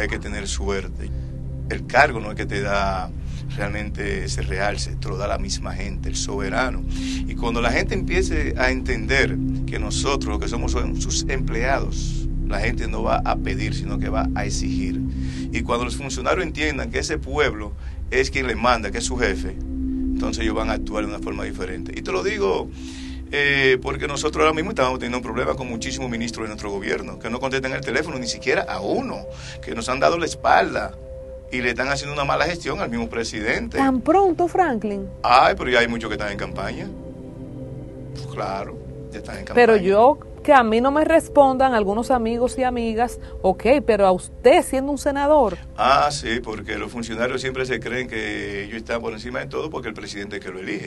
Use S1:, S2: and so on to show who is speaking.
S1: Hay que tener suerte. El cargo no es que te da realmente ese realce, te lo da la misma gente, el soberano. Y cuando la gente empiece a entender que nosotros, lo que somos son sus empleados, la gente no va a pedir, sino que va a exigir. Y cuando los funcionarios entiendan que ese pueblo es quien les manda, que es su jefe, entonces ellos van a actuar de una forma diferente. Y te lo digo eh, porque nosotros ahora mismo estamos teniendo un problema con muchísimos ministros de nuestro gobierno, que no contestan el teléfono ni siquiera a uno, que nos han dado la espalda y le están haciendo una mala gestión al mismo presidente.
S2: ¿Tan pronto, Franklin?
S1: Ay, pero ya hay muchos que están en campaña. Pues claro, ya están en campaña.
S2: Pero yo, que a mí no me respondan algunos amigos y amigas, ok, pero a usted siendo un senador.
S1: Ah, sí, porque los funcionarios siempre se creen que ellos están por encima de todo porque el presidente es que lo elige.